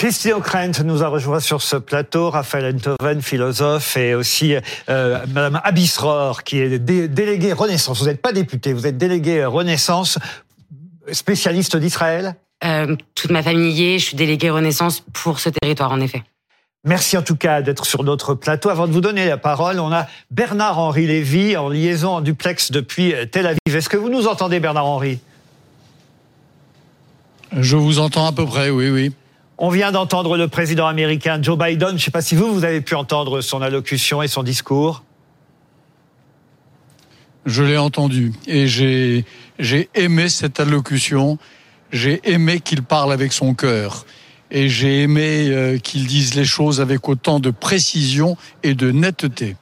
Christine O'Krent nous a rejoint sur ce plateau, Raphaël Enthoven, philosophe, et aussi euh, Madame Abisror, qui est déléguée Renaissance. Vous n'êtes pas député, vous êtes déléguée Renaissance, spécialiste d'Israël? Euh, Toute ma famille y est, je suis déléguée Renaissance pour ce territoire, en effet. Merci en tout cas d'être sur notre plateau. Avant de vous donner la parole, on a Bernard-Henri Lévy en liaison en duplex depuis Tel Aviv. Est-ce que vous nous entendez, Bernard-Henri? Je vous entends à peu près, oui, oui. On vient d'entendre le président américain Joe Biden. Je ne sais pas si vous, vous avez pu entendre son allocution et son discours. Je l'ai entendu et j'ai, j'ai aimé cette allocution. J'ai aimé qu'il parle avec son cœur et j'ai aimé euh, qu'il dise les choses avec autant de précision et de netteté.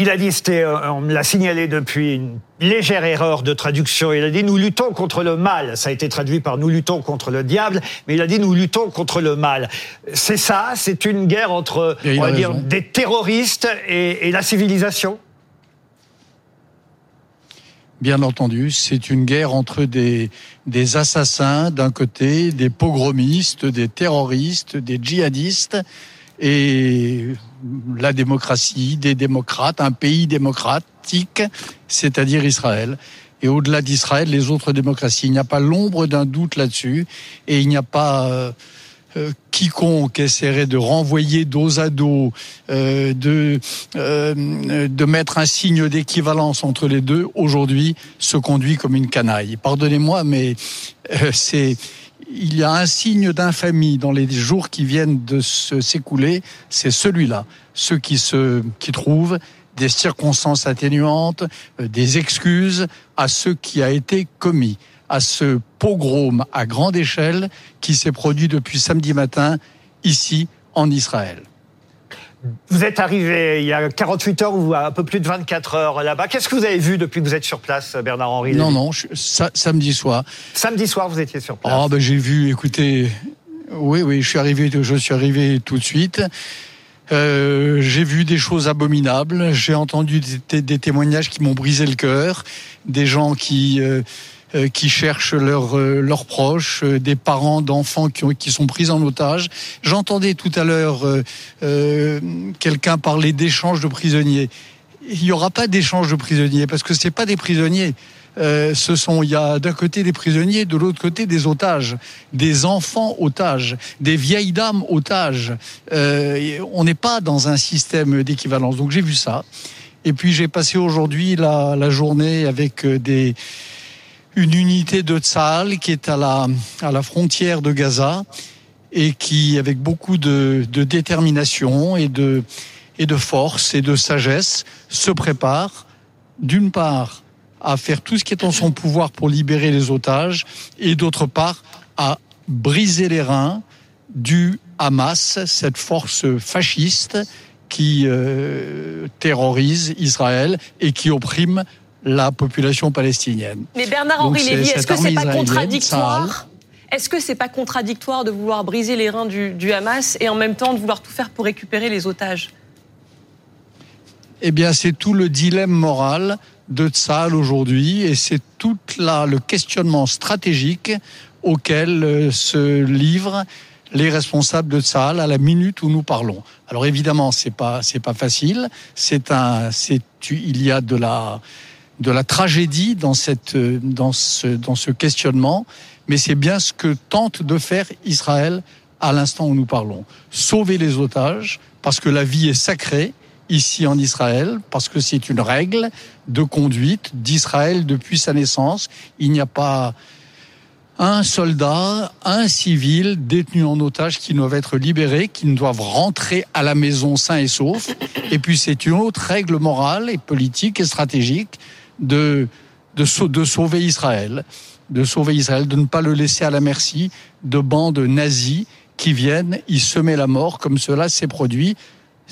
Il a dit, euh, on me l'a signalé depuis une légère erreur de traduction. Il a dit nous luttons contre le mal. Ça a été traduit par nous luttons contre le diable, mais il a dit nous luttons contre le mal. C'est ça, c'est une guerre entre, on va dire, des terroristes et, la civilisation. Bien entendu, c'est une guerre entre des, des assassins d'un côté, des pogromistes, des terroristes, des djihadistes et la démocratie, des démocrates, un pays démocratique, c'est-à-dire Israël. Et au-delà d'Israël, les autres démocraties. Il n'y a pas l'ombre d'un doute là-dessus, et il n'y a pas euh, euh, quiconque essaierait de renvoyer dos à dos, euh, de de mettre un signe d'équivalence entre les deux. Aujourd'hui, se conduit comme une canaille. Pardonnez-moi, mais c'est il y a un signe d'infamie dans les jours qui viennent de s'écouler, c'est celui-là. Ceux qui se, qui trouvent des circonstances atténuantes, euh, des excuses à ce qui a été commis, à ce pogrom à grande échelle qui s'est produit depuis samedi matin ici en Israël. Vous êtes arrivé il y a 48 heures ou un peu plus de 24 heures là-bas. Qu'est-ce que vous avez vu depuis que vous êtes sur place, Bernard-Henri Non, non, samedi soir. Samedi soir, vous étiez sur place. Ah, ben j'ai vu, écoutez, oui, oui, je suis arrivé, je suis arrivé tout de suite. Euh, j'ai vu des choses abominables. J'ai entendu des, témoignages qui m'ont brisé le cœur, des gens qui euh, qui cherchent leurs euh, leurs proches, euh, des parents d'enfants qui, qui sont pris en otage. J'entendais tout à l'heure quelqu'un parler d'échange de prisonniers. Il n'y aura pas d'échange de prisonniers parce que c'est pas des prisonniers. Euh, ce sont, il y a d'un côté des prisonniers, de l'autre côté des otages, des enfants otages, des vieilles dames otages. Euh, on n'est pas dans un système d'équivalence. Donc j'ai vu ça. Et puis j'ai passé aujourd'hui la, la, journée avec des une unité de Tsahal qui est à la, à la frontière de Gaza et qui, avec beaucoup de, détermination et de, et de force et de sagesse, se prépare, d'une part, à faire tout ce qui est en son pouvoir pour libérer les otages et d'autre part, à briser les reins du Hamas, cette force fasciste qui euh, terrorise Israël et qui opprime la population palestinienne. Mais Bernard-Henri Lévy, est-ce que c'est pas contradictoire est-ce que c'est pas contradictoire de vouloir briser les reins du, Hamas et en même temps de vouloir tout faire pour récupérer les otages Eh bien, c'est tout le dilemme moral de Tzal aujourd'hui et c'est tout là le questionnement stratégique auquel euh, se livrent les responsables de Tzal à la minute où nous parlons. Alors évidemment, c'est pas c'est pas facile. C'est un c'est il y a de la de la tragédie dans, cette, dans, ce, dans ce questionnement, mais c'est bien ce que tente de faire Israël à l'instant où nous parlons. Sauver les otages, parce que la vie est sacrée ici en Israël, parce que c'est une règle de conduite d'Israël depuis sa naissance. Il n'y a pas un soldat, un civil détenu en otage qui doivent être libérés, qui ne doivent rentrer à la maison sain et sauf. Et puis c'est une autre règle morale et politique et stratégique de, de, de sauver Israël, de sauver Israël, de ne pas le laisser à la merci de bandes nazies qui viennent y semer la mort, comme cela s'est produit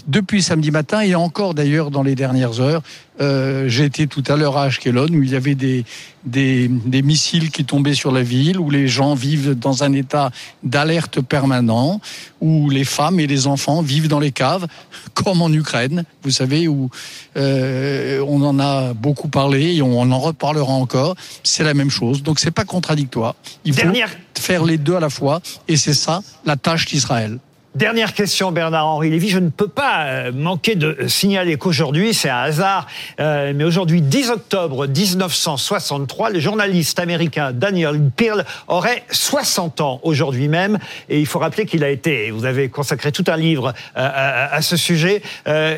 depuis samedi matin et encore d'ailleurs dans les dernières heures. Euh, J'ai été tout à l'heure à Ashkelon où il y avait des, des, des, missiles qui tombaient sur la ville, où les gens vivent dans un état d'alerte permanent, où les femmes et les enfants vivent dans les caves, comme en Ukraine, vous savez, où euh, on en a beaucoup parlé et on en reparlera encore. C'est la même chose, donc c'est pas contradictoire. Il faut faire les deux à la fois, et c'est ça la tâche d'Israël. Dernière question, Bernard-Henri Lévy. Je ne peux pas euh, manquer de signaler qu'aujourd'hui, c'est un hasard, euh, mais aujourd'hui, 10 octobre 1963, le journaliste américain Daniel Pearl aurait 60 ans aujourd'hui même. Et il faut rappeler qu'il a été, vous avez consacré tout un livre euh, à, ce sujet,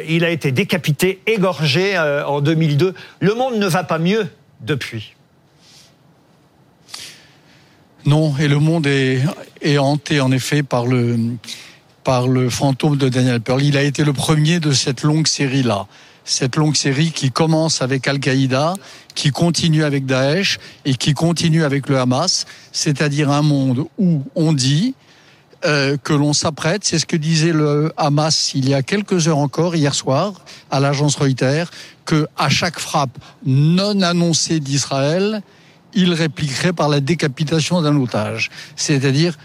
il a été décapité, égorgé en 2002. Le monde ne va pas mieux depuis. Non, et le monde est, est hanté en effet par le par le fantôme de Daniel Pearl. Il a été le premier de cette longue série-là. Cette longue série qui commence avec Al-Qaïda, qui continue avec Daesh et qui continue avec le Hamas, c'est-à-dire un monde où on dit euh, que l'on s'apprête, c'est ce que disait le Hamas il y a quelques heures encore, hier soir, à l'agence Reuters, que à chaque frappe non annoncée d'Israël, il répliquerait par la décapitation d'un otage, c'est-à-dire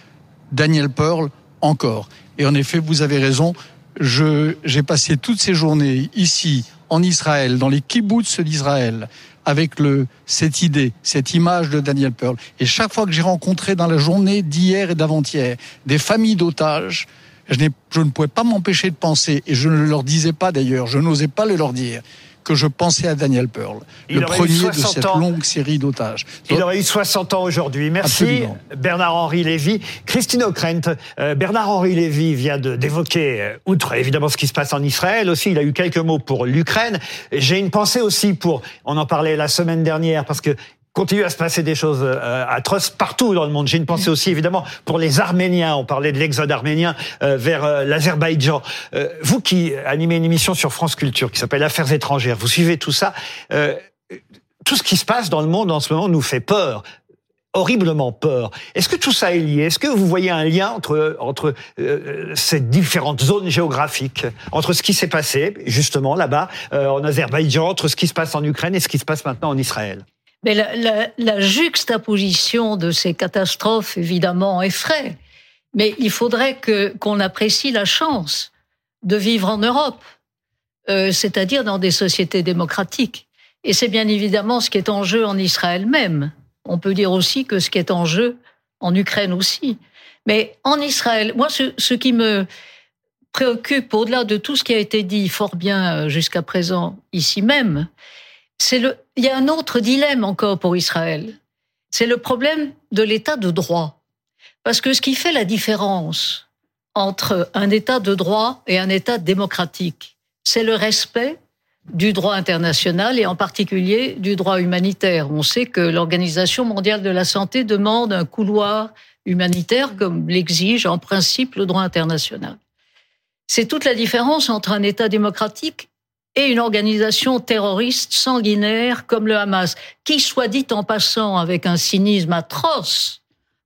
Daniel Pearl encore. Et en effet, vous avez raison. Je, j'ai passé toutes ces journées ici, en Israël, dans les kibbutz d'Israël, avec le, cette idée, cette image de Daniel Pearl. Et chaque fois que j'ai rencontré dans la journée d'hier et d'avant-hier des familles d'otages, je, je ne pouvais pas m'empêcher de penser, et je ne leur disais pas d'ailleurs, je n'osais pas le leur dire, que je pensais à Daniel Pearl, le premier de cette longue série d'otages. Il aurait eu 60 ans aujourd'hui. Merci Bernard-Henri Lévy. Christine O'Krent, euh, Bernard-Henri Lévy vient d'évoquer, euh, outre évidemment ce qui se passe en Israël aussi, il a eu quelques mots pour l'Ukraine. J'ai une pensée aussi pour, on en parlait la semaine dernière, parce que continue à se passer des choses euh, atroces partout dans le monde. J'ai une pensée aussi évidemment pour les Arméniens. On parlait de l'exode arménien euh, vers euh, l'Azerbaïdjan. vous qui animez une émission sur France Culture qui s'appelle Affaires étrangères, vous suivez tout ça. tout ce qui se passe dans le monde en ce moment nous fait peur horriblement peur. Est-ce que tout ça est lié? Est-ce que vous voyez un lien entre entre ces différentes zones géographiques, entre ce qui s'est passé justement là-bas en Azerbaïdjan, entre ce qui se passe en Ukraine et ce qui se passe maintenant en Israël? Mais la, juxtaposition de ces catastrophes, évidemment, effraie. Mais il faudrait que qu'on apprécie la chance de vivre en Europe, euh, c'est-à-dire dans des sociétés démocratiques. Et c'est bien évidemment ce qui est en jeu en Israël même. On peut dire aussi que ce qui est en jeu en Ukraine aussi. Mais en Israël, moi, ce, ce qui me préoccupe, au-delà de tout ce qui a été dit fort bien euh, jusqu'à présent ici même, c'est le, il y a un autre dilemme encore pour Israël. C'est le problème de l'état de droit. Parce que ce qui fait la différence entre un état de droit et un état démocratique, c'est le respect du droit international et en particulier du droit humanitaire. On sait que l'Organisation mondiale de la santé demande un couloir humanitaire comme l'exige en principe le droit international. C'est toute la différence entre un État démocratique et une organisation terroriste sanguinaire comme le Hamas, qui, soit dit en passant avec un cynisme atroce,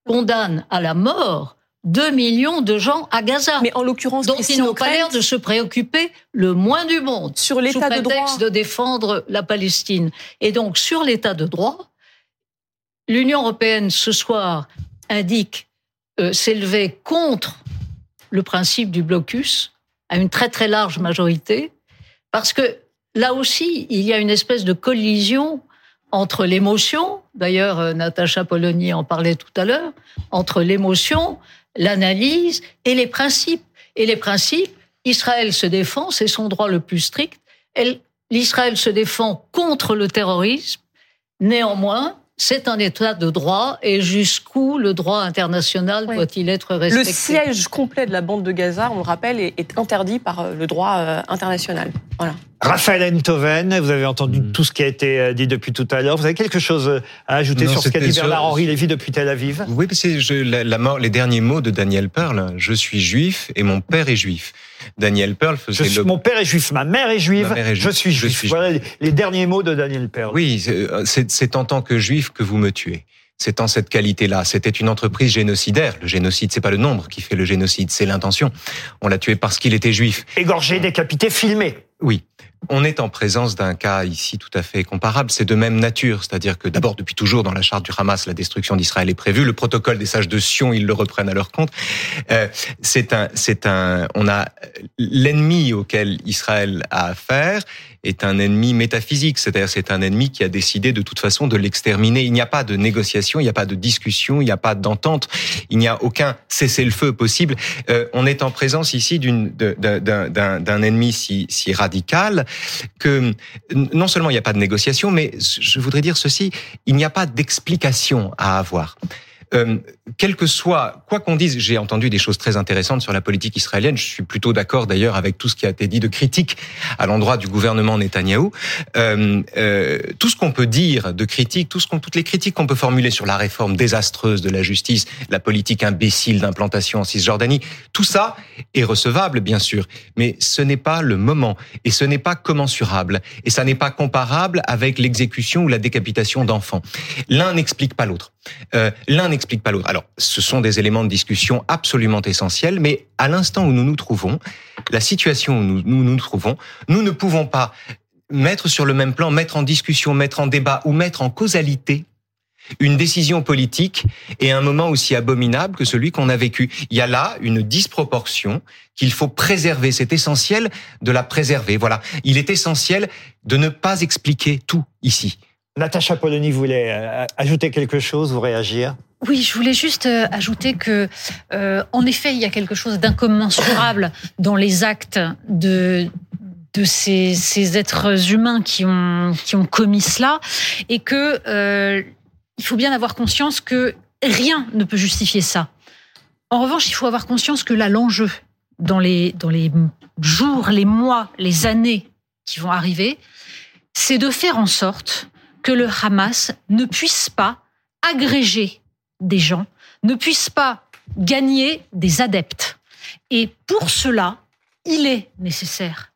condamne à la mort 2 millions de gens à Gaza. Mais en l'occurrence, dont ils n'ont pas l'air de se préoccuper le moins du monde sur l'état de droit de défendre la Palestine. Et donc sur l'état de droit, l'Union européenne ce soir indique euh, s'élever contre le principe du blocus à une très très large majorité parce que là aussi, il y a une espèce de collision entre l'émotion, d'ailleurs euh, Natacha Polony en parlait tout à l'heure, entre l'émotion, l'analyse et les principes. Et les principes, Israël se défend, c'est son droit le plus strict. L'Israël se défend contre le terrorisme. Néanmoins, c'est un état de droit et jusqu'où le droit international doit-il être respecté? Le siège complet de la bande de Gaza, on le rappelle, est interdit par euh, le droit euh, international. Voilà. Raphaël Enthoven, vous avez entendu mm. tout ce qui a été euh, dit depuis tout à l'heure. Vous avez quelque chose à ajouter sur ce qu'a dit Bernard-Henri Lévy depuis Tel Aviv? Oui, parce que la, mort, les derniers mots de Daniel Pearl, je suis juif et mon père est juif. Daniel Pearl faisait Mon père est juif, ma mère est juive, je suis juif. Voilà les, derniers mots de Daniel Pearl. Oui, c'est en tant que juif que vous me tuez. c'est en cette qualité-là. C'était une entreprise génocidaire. Le génocide, c'est pas le nombre qui fait le génocide, c'est l'intention. On l'a tué parce qu'il était juif. Égorgé, décapité, filmé. Oui. On est en présence d'un cas ici tout à fait comparable. C'est de même nature, c'est-à-dire que d'abord, depuis toujours, dans la charte du Hamas, la destruction d'Israël est prévue. Le protocole des sages de Sion, ils le reprennent à leur compte. Euh, c'est un, c'est un, on a l'ennemi auquel Israël a affaire est un ennemi métaphysique, c'est-à-dire c'est un ennemi qui a décidé de toute façon de l'exterminer. Il n'y a pas de négociation, il n'y a pas de discussion, il n'y a pas d'entente, il n'y a aucun cessez-le-feu possible. Euh, on est en présence ici d'un ennemi si, si radical que non seulement il n'y a pas de négociation, mais je voudrais dire ceci, il n'y a pas d'explication à avoir. Euh, quel que soit, quoi qu'on dise, j'ai entendu des choses très intéressantes sur la politique israélienne. Je suis plutôt d'accord d'ailleurs avec tout ce qui a été dit de critique à l'endroit du gouvernement Netanyahou. Euh, euh, tout ce qu'on peut dire de critique, tout ce qu'on, toutes les critiques qu'on peut formuler sur la réforme désastreuse de la justice, la politique imbécile d'implantation en Cisjordanie, tout ça est recevable bien sûr, mais ce n'est pas le moment et ce n'est pas commensurable et ça n'est pas comparable avec l'exécution ou la décapitation d'enfants. L'un n'explique pas l'autre. Euh, l'un n'explique pas l'autre. Alors, ce sont des éléments de discussion absolument essentiels, mais à l'instant où nous nous trouvons, la situation où nous nous, nous trouvons, nous ne pouvons pas mettre sur le même plan, mettre en discussion, mettre en débat ou mettre en causalité une décision politique et un moment aussi abominable que celui qu'on a vécu. Il y a là une disproportion qu'il faut préserver. C'est essentiel de la préserver. Voilà. Il est essentiel de ne pas expliquer tout ici. Natacha Polony voulait euh, ajouter quelque chose ou réagir? Oui, je voulais juste euh, ajouter que, euh, en effet, il y a quelque chose d'incommensurable dans les actes de ces, êtres humains qui ont commis cela, et que il faut bien avoir conscience que rien ne peut justifier ça. En revanche, il faut avoir conscience que là, l'enjeu dans les jours, les mois, les années qui vont arriver, c'est de faire en sorte que le Hamas ne puisse pas agréger des gens, ne puisse pas gagner des adeptes. Et pour cela, il est nécessaire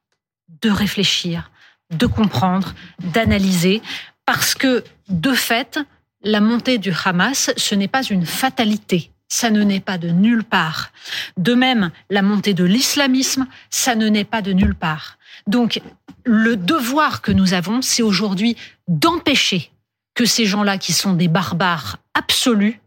de réfléchir, de comprendre, d'analyser, parce que de fait, la montée du Hamas, ce n'est pas une fatalité. Ça ne naît pas de nulle part. De même, la montée de l'islamisme, ça ne naît pas de nulle part. Donc, le devoir que nous avons, c'est aujourd'hui d'empêcher que ces gens-là, qui sont des barbares absolus,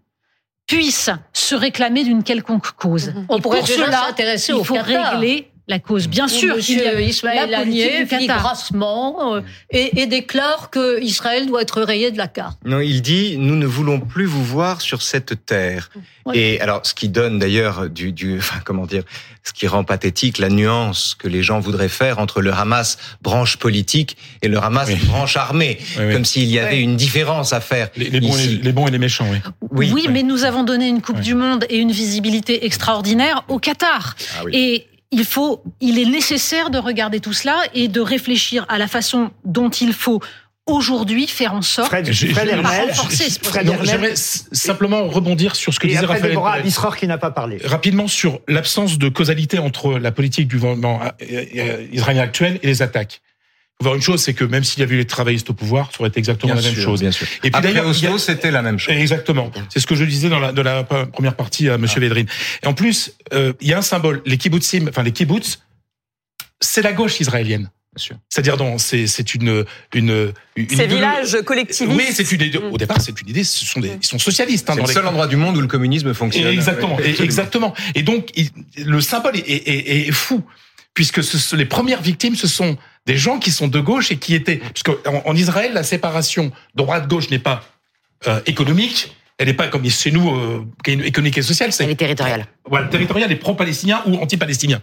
puissent se réclamer d'une quelconque cause. Mhm. On pourrait pour cela, s'intéresser il faut régler la cause. Bien sûr, il y a Ismaël la Agnier dit grassement euh, et, et, déclare que Israël doit être rayé de la carte. Non, il dit nous ne voulons plus vous voir sur cette terre. Et alors, ce qui donne d'ailleurs du, du, enfin comment dire, ce qui rend pathétique la nuance que les gens voudraient faire entre le Hamas branche politique et le Hamas branche armée, comme s'il y avait une différence à faire. Les, les, bons, et, les, bons, et les, méchants, oui. Oui, mais nous avons donné une Coupe du Monde et une visibilité extraordinaire au Qatar. Ah et il faut, il est nécessaire de regarder tout cela et de réfléchir à la façon dont il faut aujourd'hui faire en sorte Fred, J'aimerais simplement rebondir sur ce que et disait Raphaël. Déborah qui n'a pas parlé. Rapidement sur l'absence de causalité entre la politique du gouvernement euh, euh, israélien actuel et les attaques voir une chose, c'est que même s'il y avait eu les travaillistes au pouvoir, ça aurait été exactement la même chose. Bien sûr. Et puis d'ailleurs, Oslo, c'était la même chose. Exactement. C'est ce que je disais dans la, la première partie à Monsieur ah. Védrine. Et en plus, euh, il y a un symbole. Les kibbutzim, enfin les kibbutz, c'est la gauche israélienne. C'est-à-dire, c'est c'est une une, une ces villages collectivistes. Oui, c'est une idée. Au départ, c'est une idée. Ce sont des, ils sont socialistes. Hein, c'est le seul endroit du monde où le communisme fonctionne. exactement, exactement. Et donc, le symbole est, est, est fou puisque ce, les premières victimes, ce sont des gens qui sont de gauche et qui étaient... Puisque en, Israël, la séparation droite-gauche n'est pas euh, économique, elle n'est pas comme chez nous, euh, économique et sociale. C'est, elle est territoriale. Voilà, territoriale et pro-palestinien ou anti-palestinien.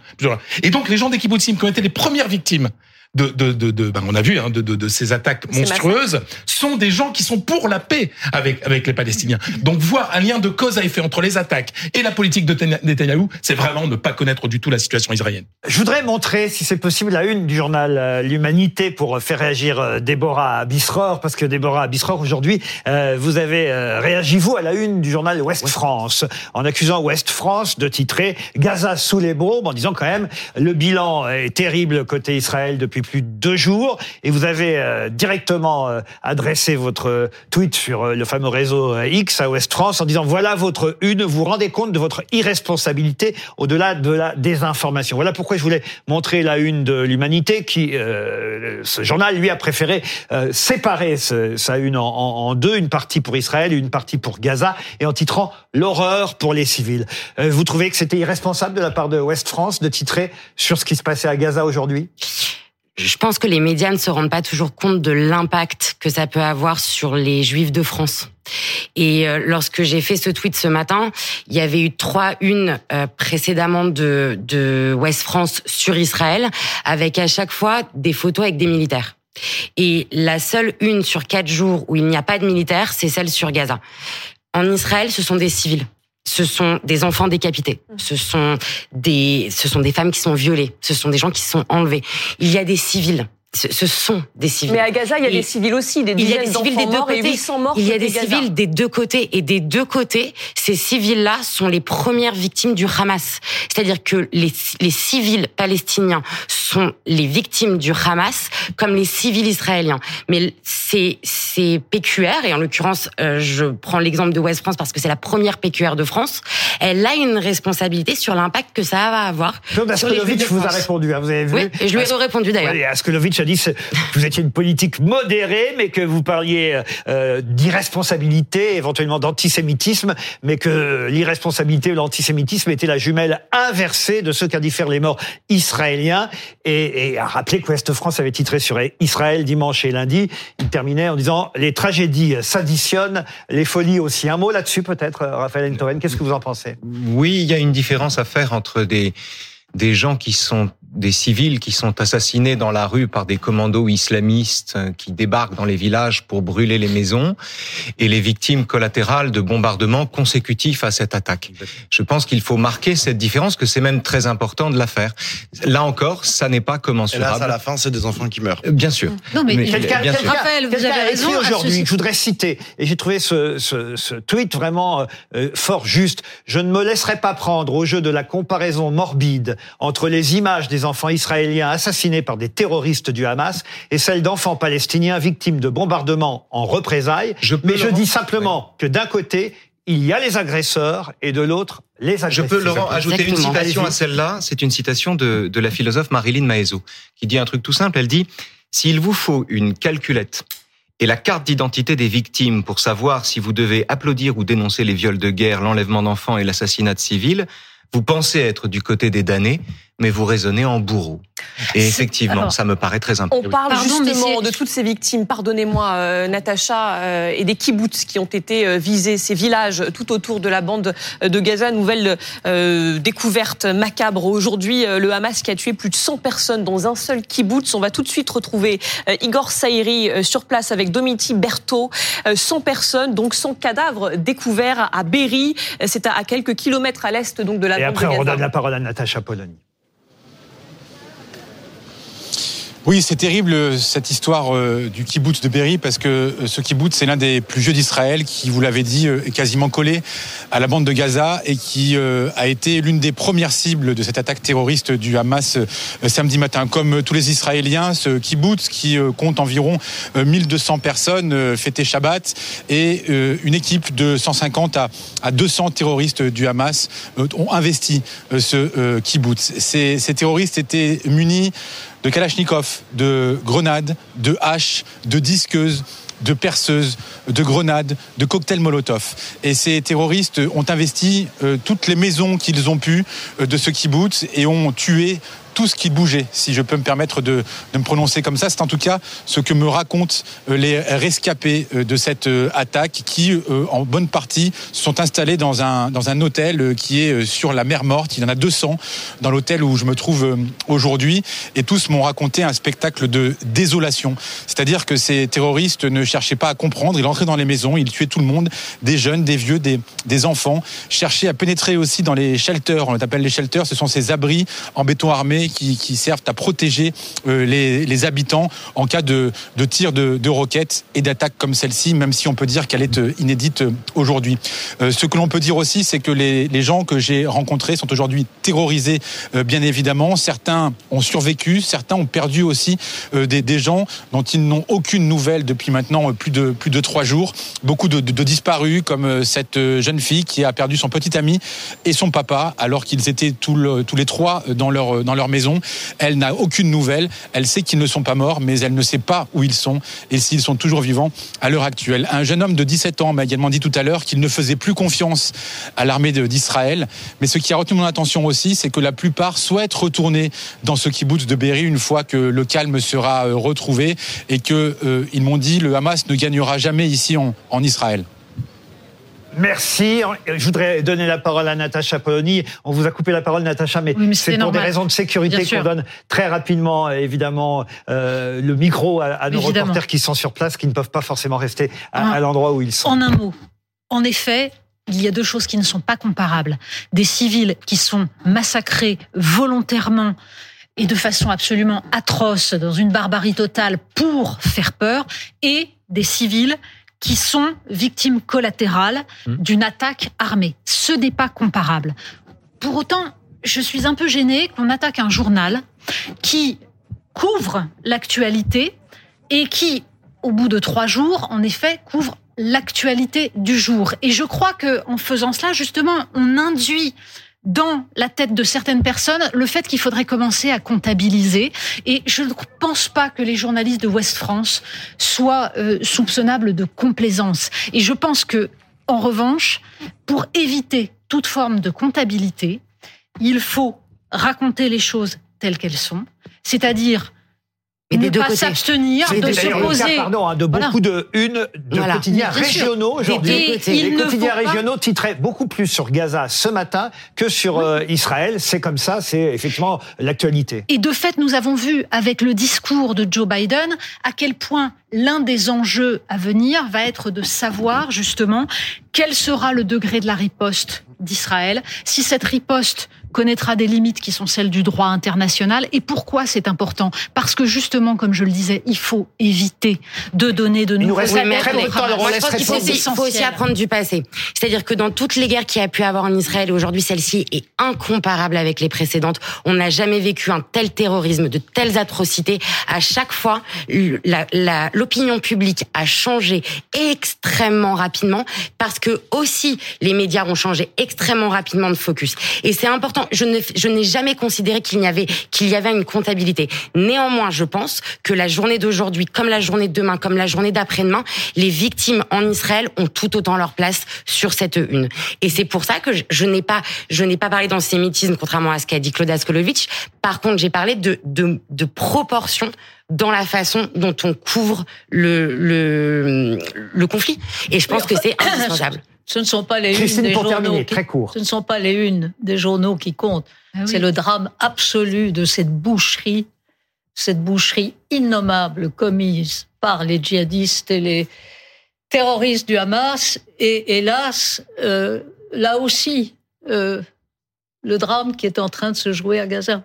Et donc les gens des kibbutzim qui ont été les premières victimes de, de, de, de ben on a vu, hein, de, de, de, ces attaques monstrueuses, sont des gens qui sont pour la paix avec, avec les Palestiniens. Donc voir un lien de cause à effet entre les attaques et la politique de Netanyahou, c'est vraiment ne pas connaître du tout la situation israélienne. Je voudrais montrer, si c'est possible, la une du journal euh, L'Humanité pour faire réagir euh, Déborah Abisror, parce que Déborah Abisror, aujourd'hui, euh, vous avez réagi, vous, à la une du journal Ouest France, en accusant Ouest France de titrer Gaza sous les bombes, en disant quand même, le bilan est terrible côté Israël depuis plus de deux jours. Et vous avez euh, directement euh, adressé votre tweet sur le fameux réseau X à Ouest France en disant voilà votre une, vous rendez compte de votre irresponsabilité au-delà de la désinformation. Voilà pourquoi je voulais montrer la une de l'Humanité qui, ce journal, lui, a préféré séparer sa une en, deux, une partie pour Israël, une partie pour Gaza, et en titrant l'horreur pour les civils. vous trouvez que c'était irresponsable de la part de Ouest France de titrer sur ce qui se passait à Gaza aujourd'hui? Je pense que les médias ne se rendent pas toujours compte de l'impact que ça peut avoir sur les juifs de France. Et euh, lorsque j'ai fait ce tweet ce matin, il y avait eu trois unes euh, précédemment de, de West France sur Israël, avec à chaque fois des photos avec des militaires. Et la seule une sur quatre jours où il n'y a pas de militaires, c'est celle sur Gaza. En Israël, ce sont des civils ce sont des enfants décapités, ce sont des, ce sont des femmes qui sont violées, ce sont des gens qui sont enlevés. Il y a des civils ce sont des civils. Mais à Gaza, il y a des civils aussi, des dizaines d'enfants morts et 800 morts. Il y a des civils des deux côtés et des deux côtés, ces civils-là sont les premières victimes du Hamas. C'est-à-dire que les, les civils palestiniens sont les victimes du Hamas comme les civils israéliens. Mais c'est c'est PQR et en l'occurrence, euh, je prends l'exemple de West France parce que c'est la première PQR de France. Elle a une responsabilité sur l'impact que ça va avoir. Claude vous a répondu, hein, vous avez vu. Oui, et je lui ai répondu d'ailleurs que vous étiez une politique modérée, mais que vous parliez euh, d'irresponsabilité, éventuellement d'antisémitisme, mais que l'irresponsabilité ou l'antisémitisme était la jumelle inversée de ce faire les morts israéliens. Et, et a rappelé que Ouest France avait titré sur Israël dimanche et lundi. Il terminait en disant les tragédies s'additionnent, les folies aussi. Un mot là-dessus peut-être, Raphaël Entoven, qu'est-ce que vous en pensez? Oui, il y a une différence à faire entre des des gens qui sont des civils qui sont assassinés dans la rue par des commandos islamistes euh, qui débarquent dans les villages pour brûler les maisons et les victimes collatérales de bombardements consécutifs à cette attaque. Je pense qu'il faut marquer cette différence, que c'est même très important de la faire. Là encore, ça n'est pas commensurable. Et là, à la fin, c'est des enfants qui meurent. Euh, bien sûr. Non, mais, quelqu'un, Raphaël, vous avez raison. aujourd'hui, je voudrais citer, et j'ai trouvé ce, ce, ce, tweet vraiment euh, fort juste. Je ne me laisserai pas prendre au jeu de la comparaison morbide entre les images des enfants israéliens assassinés par des terroristes du Hamas et celles d'enfants palestiniens victimes de bombardements en représailles. Mais je dis simplement que d'un côté, il y a les agresseurs et de l'autre, les agresseurs. Je peux, Laurent, ajouter une citation à celle-là. C'est une citation de, de la philosophe Marilyn Maezo, qui dit un truc tout simple. Elle dit, s'il vous faut une calculette et la carte d'identité des victimes pour savoir si vous devez applaudir ou dénoncer les viols de guerre, l'enlèvement d'enfants et l'assassinat de civils, vous pensez être du côté des damnés, mais vous raisonnez en bourreau. Et effectivement, ça me paraît très important. On parle justement de toutes ces victimes, pardonnez-moi euh, Natacha, euh, et des kibbutz qui ont été euh, visés, ces villages tout autour de la bande de Gaza. Nouvelle découverte macabre aujourd'hui, le Hamas qui a tué plus de 100 personnes dans un seul kibbutz. On va tout de suite retrouver Igor Saïri sur place avec Domiti Berthaud. 100 personnes, donc 100 cadavres découverts à Berry. C'est à quelques kilomètres à l'est donc de la et bande après, de Gaza. on redonne la parole à Natacha Polony. Oui, c'est terrible cette histoire euh, du kibbutz de Berry parce que euh, ce kibbutz c'est l'un des plus vieux d'Israël qui, vous l'avez dit, euh, est quasiment collé à la bande de Gaza et qui a été l'une des premières cibles de cette attaque terroriste du Hamas samedi matin. Comme tous les Israéliens, ce kibbutz qui compte environ 1200 personnes fêtait Shabbat et une équipe de 150 à 200 terroristes du Hamas ont investi ce kibbutz. Ces terroristes étaient munis de Kalachnikov, de grenades, de haches, de disqueuses, de perceuses, de grenades, de cocktails Molotov. Et ces terroristes ont investi euh, toutes les maisons qu'ils ont pu euh, de ce kibbutz et ont tué tout ce qui bougeait, si je peux me permettre de, me prononcer comme ça. C'est en tout cas ce que me racontent euh, les rescapés euh, de cette euh, attaque qui, en bonne partie, sont installés dans un, dans un hôtel qui est sur la mer Morte. Il y en a 200 dans l'hôtel où je me trouve aujourd'hui. Et tous m'ont raconté un spectacle de désolation. C'est-à-dire que ces terroristes ne cherchaient pas à comprendre. Ils entraient dans les maisons, ils tuaient tout le monde, des jeunes, des vieux, des, des enfants. Cherchaient à pénétrer aussi dans les shelters. On les appelle les shelters. Ce sont ces abris en béton armé qui, servent à protéger les, habitants en cas de, de tir de, roquettes et d'attaques comme celle-ci, même si on peut dire qu'elle est inédite aujourd'hui. ce que l'on peut dire aussi, c'est que les, gens que j'ai rencontrés sont aujourd'hui terrorisés, bien évidemment. Certains ont survécu, certains ont perdu aussi des, gens dont ils n'ont aucune nouvelle depuis maintenant plus de, plus de trois jours. Beaucoup de, de, disparus, comme cette jeune fille qui a perdu son petit ami et son papa, alors qu'ils étaient tous, tous les trois dans leur, dans leur maison. Elle n'a aucune nouvelle. Elle sait qu'ils ne sont pas morts, mais elle ne sait pas où ils sont et s'ils sont toujours vivants à l'heure actuelle. Un jeune homme de 17 ans m'a également dit tout à l'heure qu'il ne faisait plus confiance à l'armée d'Israël. Mais ce qui a retenu mon attention aussi, c'est que la plupart souhaitent retourner dans ce kibbutz de Berry une fois que le calme sera euh, retrouvé et que euh, ils m'ont dit le Hamas ne gagnera jamais ici en, en Israël. Merci. Je voudrais donner la parole à Natacha Polony. On vous a coupé la parole, Natacha, mais, c'est pour des raisons de sécurité qu'on donne très rapidement, évidemment, euh, le micro à, nos reporters qui sont sur place, qui ne peuvent pas forcément rester à, l'endroit où ils sont. En un mot, en effet, il y a deux choses qui ne sont pas comparables. Des civils qui sont massacrés volontairement et de façon absolument atroce, dans une barbarie totale, pour faire peur, et des civils qui sont victimes collatérales mmh. d'une attaque armée. Ce n'est pas comparable. Pour autant, je suis un peu gênée qu'on attaque un journal qui couvre l'actualité et qui, au bout de trois jours, en effet, couvre l'actualité du jour. Et je crois que en faisant cela, justement, on induit dans la tête de certaines personnes le fait qu'il faudrait commencer à comptabiliser. Et je ne pense pas que les journalistes de West France soient euh, soupçonnables de complaisance. Et je pense que, en revanche, pour éviter toute forme de comptabilité, il faut raconter les choses telles qu'elles sont, c'est-à-dire ne pas s'abstenir de s'opposer. pardon, hein, de beaucoup de une de quotidiens régionaux aujourd'hui. Les quotidiens régionaux titraient beaucoup plus sur Gaza ce matin que sur euh, Israël. C'est comme ça, c'est effectivement l'actualité. Et de fait, nous avons vu avec le discours de Joe Biden à quel point l'un des enjeux à venir va être de savoir justement quel sera le degré de la riposte d'Israël, si cette riposte connaîtra des limites qui sont celles du droit international. Et pourquoi c'est important? Parce que justement, comme je le disais, il faut éviter de donner de nouveaux éléments. Il faut aussi apprendre du passé. C'est-à-dire que dans toutes les guerres qu'il y a pu avoir en Israël, aujourd'hui celle-ci est incomparable avec les précédentes. On n'a jamais vécu un tel terrorisme, de telles atrocités. À chaque fois, l'opinion publique a changé extrêmement rapidement parce que aussi les médias ont changé extrêmement rapidement de focus. Et c'est important je ne, je n'ai jamais considéré qu'il y avait qu'il y avait une comptabilité. Néanmoins, je pense que la journée d'aujourd'hui, comme la journée de demain, comme la journée d'après-demain, les victimes en Israël ont tout autant leur place sur cette une. Et c'est pour ça que je, n'ai pas je n'ai pas parlé d'antisémitisme, contrairement à ce qu'a dit Claude Askolovitch. Par contre, j'ai parlé de, de, de proportion dans la façon dont on couvre le, le, le conflit. Et je pense que c'est indispensable. Ce ne sont pas les unes des journaux. qui, très court. Ce ne sont pas les unes des journaux qui comptent. Ah C'est le drame absolu de cette boucherie, cette boucherie innommable commise par les djihadistes et les terroristes du Hamas. Et hélas, euh, là aussi, euh, le drame qui est en train de se jouer à Gaza.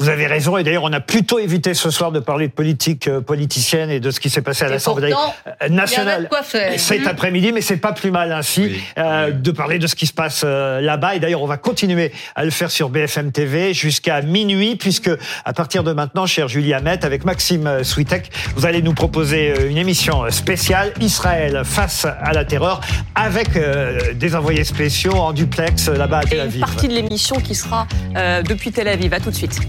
Vous avez raison, et d'ailleurs on a plutôt évité ce soir de parler de politique euh, politicienne et de ce qui s'est passé à l'Assemblée euh, nationale cet après-midi, mais c'est pas plus mal ainsi euh, de parler de ce qui se passe là-bas. Et d'ailleurs on va continuer à le faire sur BFM TV jusqu'à minuit, puisque à partir de maintenant, cher Julie Hamet, avec Maxime Switek, vous allez nous proposer une émission spéciale Israël face à la terreur, avec des envoyés spéciaux en duplex là-bas à Tel Aviv. Et une partie de l'émission qui sera depuis Tel Aviv. À tout de suite.